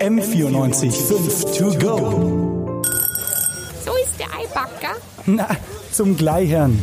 M94 to go. So ist der Eibacker. Na, zum Gleichern.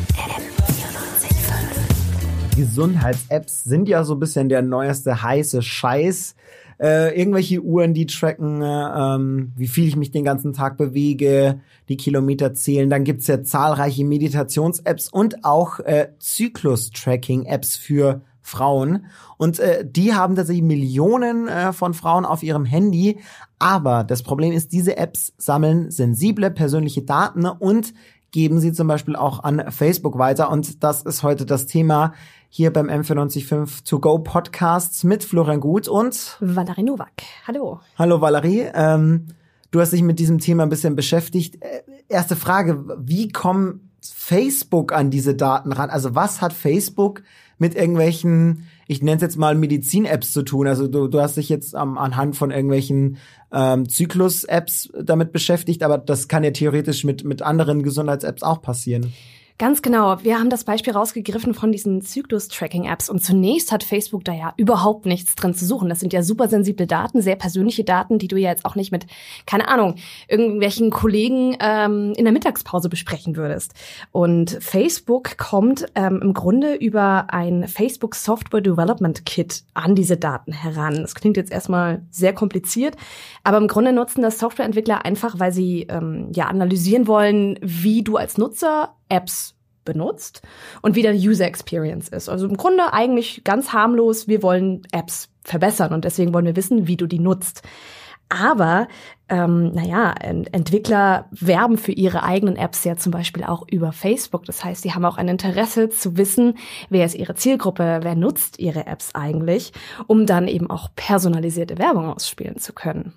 Gesundheits-Apps sind ja so ein bisschen der neueste heiße Scheiß. Äh, irgendwelche Uhren, die tracken, äh, ähm, wie viel ich mich den ganzen Tag bewege, die Kilometer zählen. Dann gibt's ja zahlreiche Meditations-Apps und auch äh, Zyklus-Tracking-Apps für Frauen. Und äh, die haben tatsächlich Millionen äh, von Frauen auf ihrem Handy. Aber das Problem ist, diese Apps sammeln sensible persönliche Daten und geben sie zum Beispiel auch an Facebook weiter. Und das ist heute das Thema hier beim M495 To Go Podcasts mit Florian Gut und Valerie Nowak. Hallo. Hallo Valerie. Ähm, du hast dich mit diesem Thema ein bisschen beschäftigt. Äh, erste Frage, wie kommt Facebook an diese Daten ran? Also was hat Facebook mit irgendwelchen, ich nenne es jetzt mal Medizin-Apps zu tun. Also du, du hast dich jetzt ähm, anhand von irgendwelchen ähm, Zyklus-Apps damit beschäftigt, aber das kann ja theoretisch mit, mit anderen Gesundheits-Apps auch passieren. Ganz genau. Wir haben das Beispiel rausgegriffen von diesen Zyklus-Tracking-Apps. Und zunächst hat Facebook da ja überhaupt nichts drin zu suchen. Das sind ja super sensible Daten, sehr persönliche Daten, die du ja jetzt auch nicht mit, keine Ahnung, irgendwelchen Kollegen ähm, in der Mittagspause besprechen würdest. Und Facebook kommt ähm, im Grunde über ein Facebook Software Development Kit an diese Daten heran. Das klingt jetzt erstmal sehr kompliziert, aber im Grunde nutzen das Softwareentwickler einfach, weil sie ähm, ja analysieren wollen, wie du als Nutzer Apps benutzt und wie der User Experience ist. Also im Grunde eigentlich ganz harmlos. Wir wollen Apps verbessern und deswegen wollen wir wissen, wie du die nutzt. Aber ähm, naja, Entwickler werben für ihre eigenen Apps ja zum Beispiel auch über Facebook. Das heißt, sie haben auch ein Interesse zu wissen, wer ist ihre Zielgruppe, wer nutzt ihre Apps eigentlich, um dann eben auch personalisierte Werbung ausspielen zu können.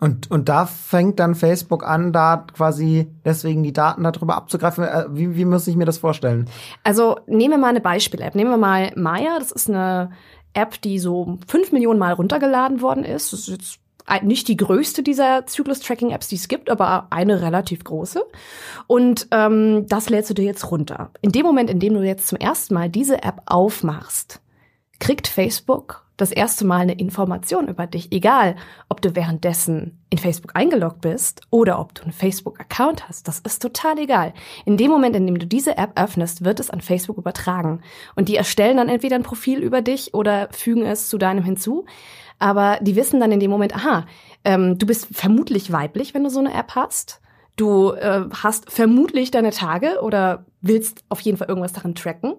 Und, und da fängt dann Facebook an, da quasi deswegen die Daten darüber abzugreifen. Äh, wie, wie muss ich mir das vorstellen? Also nehmen wir mal eine Beispiel-App. Nehmen wir mal Maya. Das ist eine App, die so fünf Millionen Mal runtergeladen worden ist. Das ist jetzt nicht die größte dieser Zyklus-Tracking-Apps, die es gibt, aber eine relativ große. Und ähm, das lädst du dir jetzt runter. In dem Moment, in dem du jetzt zum ersten Mal diese App aufmachst, kriegt Facebook das erste Mal eine Information über dich, egal ob du währenddessen in Facebook eingeloggt bist oder ob du einen Facebook-Account hast. Das ist total egal. In dem Moment, in dem du diese App öffnest, wird es an Facebook übertragen. Und die erstellen dann entweder ein Profil über dich oder fügen es zu deinem hinzu. Aber die wissen dann in dem Moment, aha, ähm, du bist vermutlich weiblich, wenn du so eine App hast. Du äh, hast vermutlich deine Tage oder willst auf jeden Fall irgendwas darin tracken.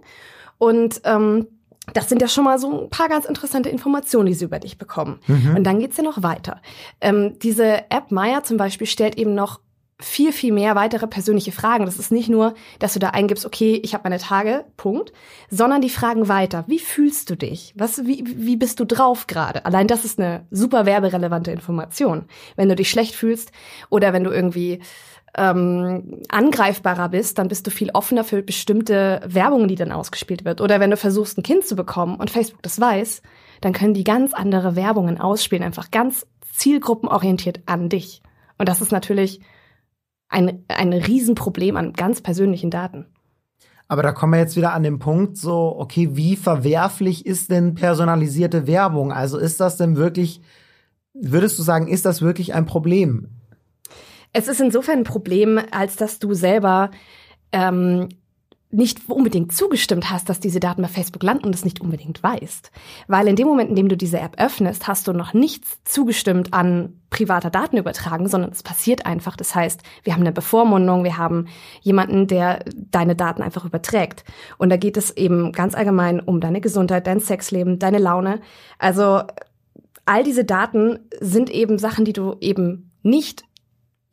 Und ähm, das sind ja schon mal so ein paar ganz interessante Informationen, die sie über dich bekommen. Mhm. Und dann geht's ja noch weiter. Ähm, diese App Maya zum Beispiel stellt eben noch viel, viel mehr weitere persönliche Fragen. Das ist nicht nur, dass du da eingibst, okay, ich habe meine Tage, Punkt, sondern die fragen weiter. Wie fühlst du dich? Was, wie, wie bist du drauf gerade? Allein das ist eine super werberelevante Information. Wenn du dich schlecht fühlst oder wenn du irgendwie ähm, angreifbarer bist, dann bist du viel offener für bestimmte Werbungen, die dann ausgespielt wird. Oder wenn du versuchst, ein Kind zu bekommen und Facebook das weiß, dann können die ganz andere Werbungen ausspielen, einfach ganz zielgruppenorientiert an dich. Und das ist natürlich ein, ein Riesenproblem an ganz persönlichen Daten. Aber da kommen wir jetzt wieder an den Punkt, so, okay, wie verwerflich ist denn personalisierte Werbung? Also ist das denn wirklich, würdest du sagen, ist das wirklich ein Problem? Es ist insofern ein Problem, als dass du selber ähm, nicht unbedingt zugestimmt hast, dass diese Daten bei Facebook landen und es nicht unbedingt weißt. Weil in dem Moment, in dem du diese App öffnest, hast du noch nichts zugestimmt an privater Datenübertragung, sondern es passiert einfach. Das heißt, wir haben eine Bevormundung, wir haben jemanden, der deine Daten einfach überträgt. Und da geht es eben ganz allgemein um deine Gesundheit, dein Sexleben, deine Laune. Also all diese Daten sind eben Sachen, die du eben nicht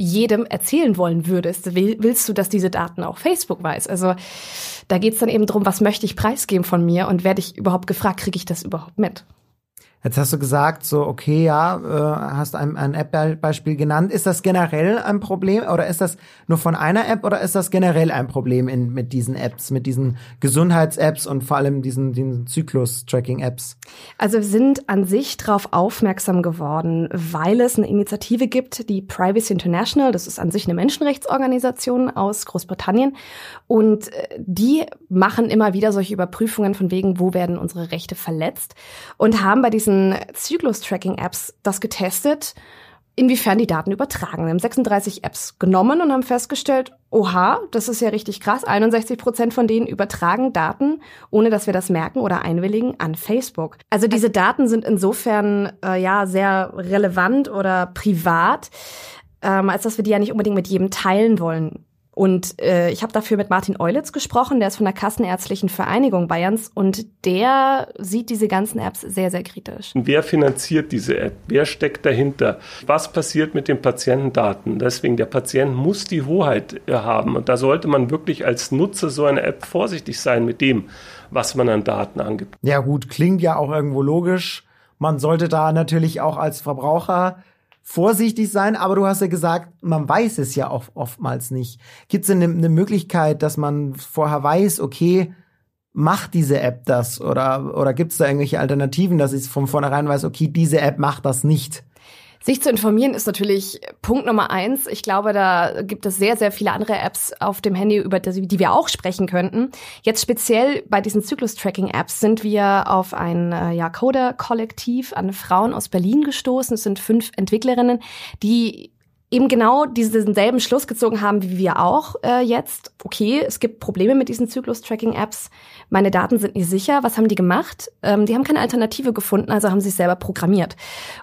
jedem erzählen wollen würdest, willst du, dass diese Daten auch Facebook weiß? Also da geht's dann eben drum, was möchte ich preisgeben von mir und werde ich überhaupt gefragt, kriege ich das überhaupt mit? Jetzt hast du gesagt, so, okay, ja, äh, hast ein, ein App-Beispiel genannt. Ist das generell ein Problem oder ist das nur von einer App oder ist das generell ein Problem in, mit diesen Apps, mit diesen Gesundheits-Apps und vor allem diesen, diesen Zyklus-Tracking-Apps? Also wir sind an sich darauf aufmerksam geworden, weil es eine Initiative gibt, die Privacy International, das ist an sich eine Menschenrechtsorganisation aus Großbritannien und äh, die machen immer wieder solche Überprüfungen von wegen, wo werden unsere Rechte verletzt und haben bei diesen diesen Zyklus-Tracking-Apps das getestet, inwiefern die Daten übertragen. Wir haben 36 Apps genommen und haben festgestellt, oha, das ist ja richtig krass. 61 Prozent von denen übertragen Daten, ohne dass wir das merken oder einwilligen, an Facebook. Also diese Daten sind insofern äh, ja sehr relevant oder privat, ähm, als dass wir die ja nicht unbedingt mit jedem teilen wollen. Und äh, ich habe dafür mit Martin Eulitz gesprochen, der ist von der Kassenärztlichen Vereinigung Bayerns und der sieht diese ganzen Apps sehr, sehr kritisch. Wer finanziert diese App? Wer steckt dahinter? Was passiert mit den Patientendaten? Deswegen, der Patient muss die Hoheit äh, haben und da sollte man wirklich als Nutzer so einer App vorsichtig sein mit dem, was man an Daten angibt. Ja gut, klingt ja auch irgendwo logisch. Man sollte da natürlich auch als Verbraucher vorsichtig sein, aber du hast ja gesagt, man weiß es ja auch oftmals nicht. Gibt es denn eine, eine Möglichkeit, dass man vorher weiß, okay, macht diese App das? Oder, oder gibt es da irgendwelche Alternativen, dass ich von vornherein weiß, okay, diese App macht das nicht? Sich zu informieren ist natürlich Punkt Nummer eins. Ich glaube, da gibt es sehr, sehr viele andere Apps auf dem Handy, über die, wir auch sprechen könnten. Jetzt speziell bei diesen Zyklus-Tracking-Apps sind wir auf ein äh, ja, Coder-Kollektiv an Frauen aus Berlin gestoßen. Es sind fünf Entwicklerinnen, die eben genau diesen selben Schluss gezogen haben wie wir auch äh, jetzt. Okay, es gibt Probleme mit diesen Zyklus-Tracking-Apps. Meine Daten sind nicht sicher. Was haben die gemacht? Ähm, die haben keine Alternative gefunden, also haben sie es selber programmiert.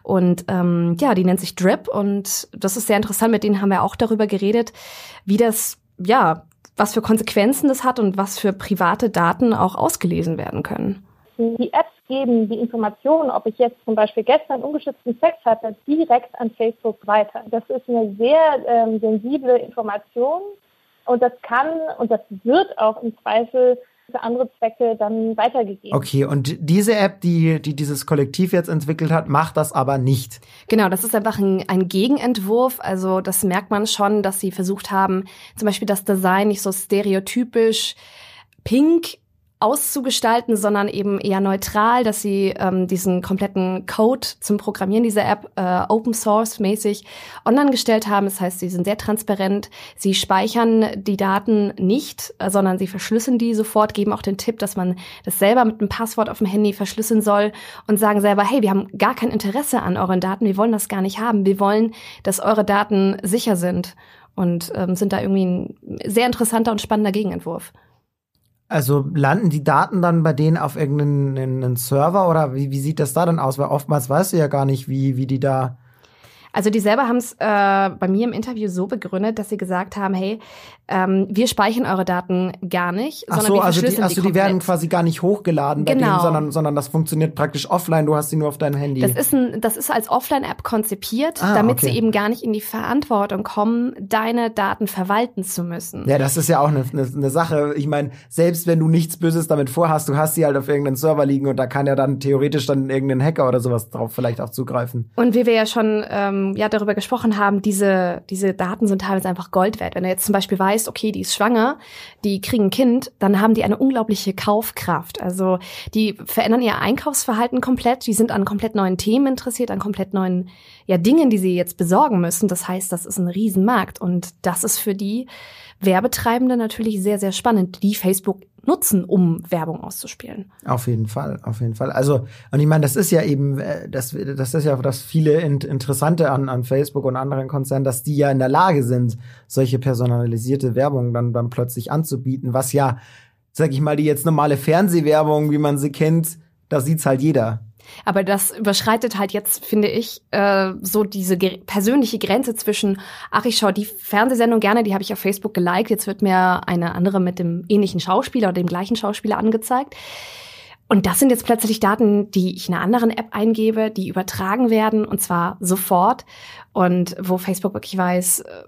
Und ähm, ja, die nennt sich Drip und das ist sehr interessant. Mit denen haben wir auch darüber geredet, wie das ja was für Konsequenzen das hat und was für private Daten auch ausgelesen werden können. Die Apps geben die Informationen, ob ich jetzt zum Beispiel gestern ungeschützten Sex hatte, direkt an Facebook weiter. Das ist eine sehr ähm, sensible Information und das kann und das wird auch im Zweifel für andere Zwecke dann weitergegeben. Okay, und diese App, die, die dieses Kollektiv jetzt entwickelt hat, macht das aber nicht. Genau, das ist einfach ein, ein Gegenentwurf. Also das merkt man schon, dass sie versucht haben, zum Beispiel das Design nicht so stereotypisch pink auszugestalten, sondern eben eher neutral, dass sie ähm, diesen kompletten Code zum Programmieren dieser App äh, Open Source mäßig online gestellt haben. Das heißt, sie sind sehr transparent. Sie speichern die Daten nicht, äh, sondern sie verschlüsseln die sofort, geben auch den Tipp, dass man das selber mit einem Passwort auf dem Handy verschlüsseln soll und sagen selber, hey, wir haben gar kein Interesse an euren Daten, wir wollen das gar nicht haben. Wir wollen, dass eure Daten sicher sind und ähm, sind da irgendwie ein sehr interessanter und spannender Gegenentwurf. Also landen die Daten dann bei denen auf irgendeinen Server oder wie, wie sieht das da dann aus? Weil oftmals weißt du ja gar nicht, wie, wie die da also die selber haben es äh, bei mir im Interview so begründet, dass sie gesagt haben, hey, ähm, wir speichern eure Daten gar nicht, Ach sondern so, wir also die, also die, die werden quasi gar nicht hochgeladen bei Genau. denen, sondern, sondern das funktioniert praktisch offline, du hast sie nur auf deinem Handy. Das ist, ein, das ist als Offline-App konzipiert, Ah, damit okay. sie eben gar nicht in die Verantwortung kommen, deine Daten verwalten zu müssen. ja, das ist ja auch eine, eine, eine Sache. Ich meine, selbst wenn du nichts Böses damit vorhast, du hast sie halt auf irgendeinem Server liegen und da kann ja dann theoretisch dann irgendein Hacker oder sowas drauf vielleicht auch zugreifen. Und wie wir ja schon ähm, ja, darüber gesprochen haben, diese, diese Daten sind teilweise einfach Gold wert. Wenn du jetzt zum Beispiel weißt, okay, die ist schwanger, die kriegen ein Kind, dann haben die eine unglaubliche Kaufkraft. Also die verändern ihr Einkaufsverhalten komplett, die sind an komplett neuen Themen interessiert, an komplett neuen ja, Dingen, die sie jetzt besorgen müssen. Das heißt, das ist ein Riesenmarkt und das ist für die Werbetreibende natürlich sehr, sehr spannend, die Facebook nutzen, um Werbung auszuspielen. Auf jeden Fall, auf jeden Fall. Also, und ich meine, das ist ja eben, äh, das, das ist ja das viele in, Interessante an, an Facebook und anderen Konzernen, dass die ja in der Lage sind, solche personalisierte Werbung dann, dann plötzlich anzubieten, was ja, sag ich mal, die jetzt normale Fernsehwerbung, wie man sie kennt, da sieht's halt jeder. Aber das überschreitet halt jetzt, finde ich, äh, so diese persönliche Grenze zwischen, ach, ich schaue die Fernsehsendung gerne, die habe ich auf Facebook geliked, jetzt wird mir eine andere mit dem ähnlichen Schauspieler oder dem gleichen Schauspieler angezeigt. Und das sind jetzt plötzlich Daten, die ich in einer anderen App eingebe, die übertragen werden und zwar sofort. Und wo Facebook wirklich weiß, äh,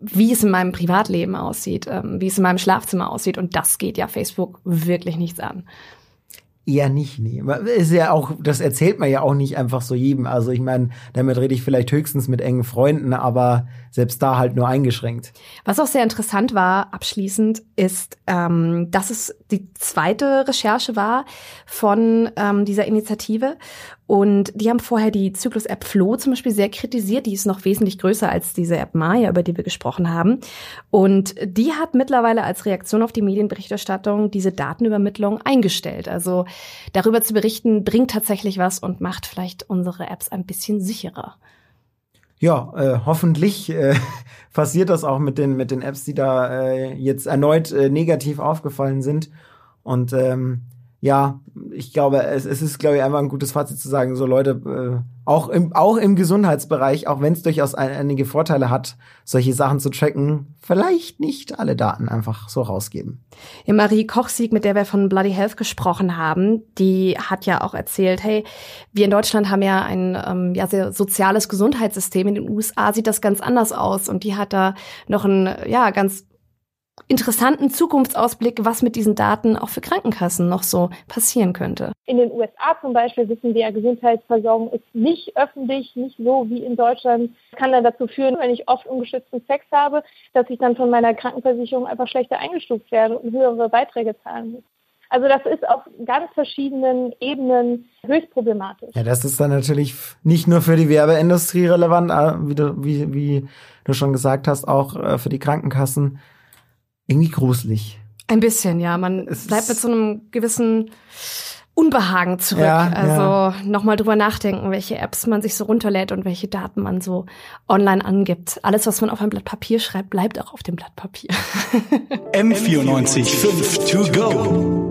wie es in meinem Privatleben aussieht, ähm, wie es in meinem Schlafzimmer aussieht. Und das geht ja Facebook wirklich nichts an. Eher nicht, nee. Ist ja auch, das erzählt man ja auch nicht einfach so jedem. Also ich meine, damit rede ich vielleicht höchstens mit engen Freunden, aber selbst da halt nur eingeschränkt. Was auch sehr interessant war, abschließend, ist, ähm, dass es die zweite Recherche war von ähm, dieser Initiative. Und die haben vorher die Zyklus-App Flow zum Beispiel sehr kritisiert. Die ist noch wesentlich größer als diese App Maya, über die wir gesprochen haben. Und die hat mittlerweile als Reaktion auf die Medienberichterstattung diese Datenübermittlung eingestellt. Also darüber zu berichten, bringt tatsächlich was und macht vielleicht unsere Apps ein bisschen sicherer. Ja, äh, hoffentlich äh, passiert das auch mit den mit den Apps, die da äh, jetzt erneut äh, negativ aufgefallen sind. Und ähm, ja, ich glaube, es, es ist, glaube ich, einfach ein gutes Fazit zu sagen, so Leute, äh, auch im, auch im Gesundheitsbereich, auch wenn es durchaus ein, einige Vorteile hat, solche Sachen zu tracken, vielleicht nicht alle Daten einfach so rausgeben. Ja, Marie Kochsieg, mit der wir von Bloody Health gesprochen haben, die hat ja auch erzählt, hey, wir in Deutschland haben ja ein ähm, ja, sehr soziales Gesundheitssystem. In den USA sieht das ganz anders aus und die hat da noch ein ja ganz interessanten Zukunftsausblick, was mit diesen Daten auch für Krankenkassen noch so passieren könnte. In den USA zum Beispiel wissen wir, Gesundheitsversorgung ist nicht öffentlich, nicht so wie in Deutschland. Das kann dann dazu führen, wenn ich oft ungeschützten Sex habe, dass ich dann von meiner Krankenversicherung einfach schlechter eingestuft werde und höhere Beiträge zahlen muss. Also das ist auf ganz verschiedenen Ebenen höchst problematisch. Ja, das ist dann natürlich nicht nur für die Werbeindustrie relevant, wie du, wie, wie du schon gesagt hast, auch äh, für die Krankenkassen irgendwie gruselig. Ein bisschen, ja. Man es bleibt mit so einem gewissen Unbehagen zurück. Ja, also ja. nochmal drüber nachdenken, welche Apps man sich so runterlädt und welche Daten man so online angibt. Alles, was man auf ein Blatt Papier schreibt, bleibt auch auf dem Blatt Papier. M94 5 to go.